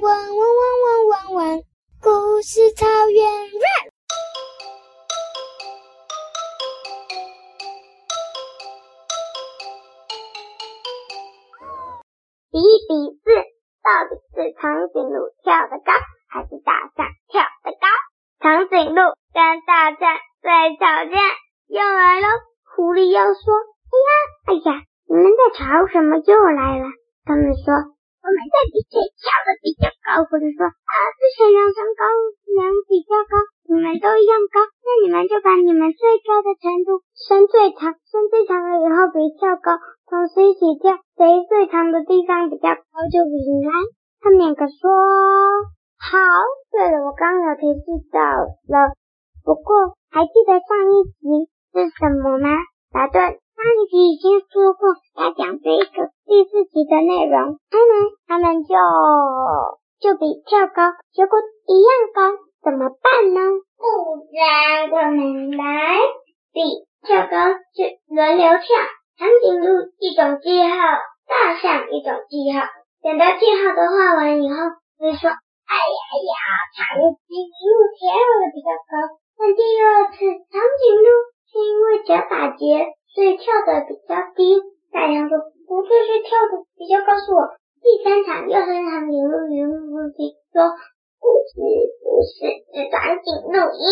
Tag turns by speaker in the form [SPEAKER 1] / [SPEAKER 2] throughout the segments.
[SPEAKER 1] 汪汪汪汪汪汪！故事草原 rap。
[SPEAKER 2] 比一比四，到底是长颈鹿跳得高，还是大象跳得高？长颈鹿跟大象在吵架，又来了。狐狸又说：“哎呀，哎呀，你们在吵什么？又来了。”他们说。我们在比谁跳的比较高，或者说啊，是谁让身高能比较高？你们都一样高，那你们就把你们最高的程度伸最长，伸最长了以后比跳高，同时一起跳，谁最长的地方比较高就比赢了。他们两个说好。对了，我刚有提示到了，不过还记得上一集是什么吗？答对。上一集已经说过要讲这个第四集的内容，他们他们就就比跳高，结果一样高，怎么办呢？不然我们来比跳高，就轮流跳。长颈鹿一种记号，大象一种记号。等到记号都画完以后，会说：哎呀呀，长颈鹿跳的比较高。但第二次长颈鹿是因为脚打结。所以跳的比较低，大象说不就，是跳的比较高。是我第三场又是长颈鹿与狐狸说不是不是，是长颈鹿赢，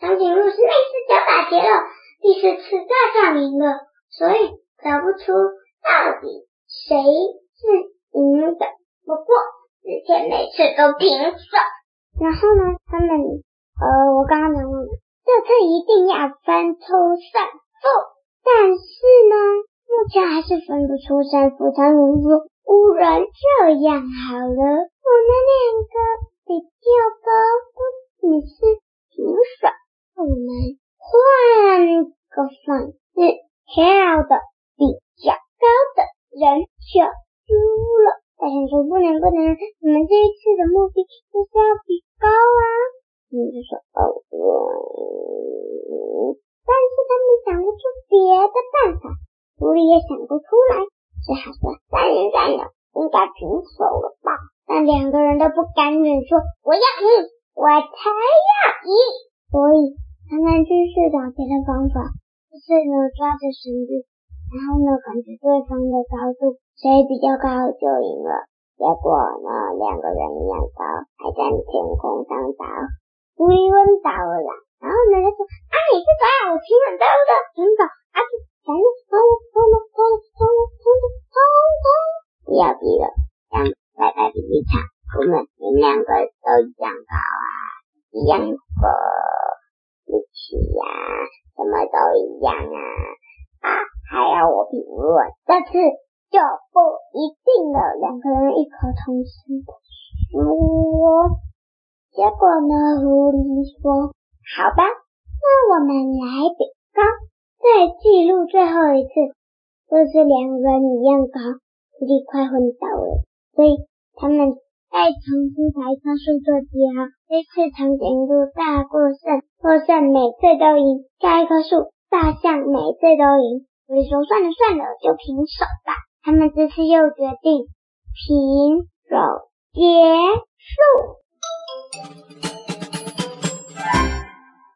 [SPEAKER 2] 长颈鹿是那次脚打结了，第四次大象赢了，所以找不出到底谁是赢的。不过之前每次都平手，然后呢，他们呃，我刚刚讲过了，这次一定要分出胜负。但是呢，目前还是分不出胜负。长颈鹿说：“不然这样好了，我们两个比较高，你是平手，我们换个方式，跳的比较高的人就输了。”大象说：“不能不能，我们这一次的目的就是要比高啊。”你就说：“哦，”想不出别的办法，狐狸也想不出来，只好说三人战友应该平手了吧？但两个人都不甘愿说我要赢，我才要赢。所以他们继续找别的方法，就是呢抓着绳子，然后呢感觉对方的高度，谁比较高就赢了。结果呢两个人一样高，还在天空上打，狐狸昏倒了。然后呢，他说：“啊，你是把我平很高的，真的，啊，反正冲了，冲了，冲了，冲了，冲了，冲冲，不要比了，让白白比一场，我们你们两个都一样高啊，一样的力气呀，什么都一样啊，啊，还要我评论，这次就不一定了。两个人异口同声说，结果呢，狐狸说。”好吧，那我们来比高，再记录最后一次，就是两个人一样高，狐狸快昏倒了，所以他们再重新排一棵树做记号。这次长颈鹿大过胜，获胜每次都赢，下一棵树大象每次都赢，所以说算了算了，就平手吧。他们这次又决定平手结束。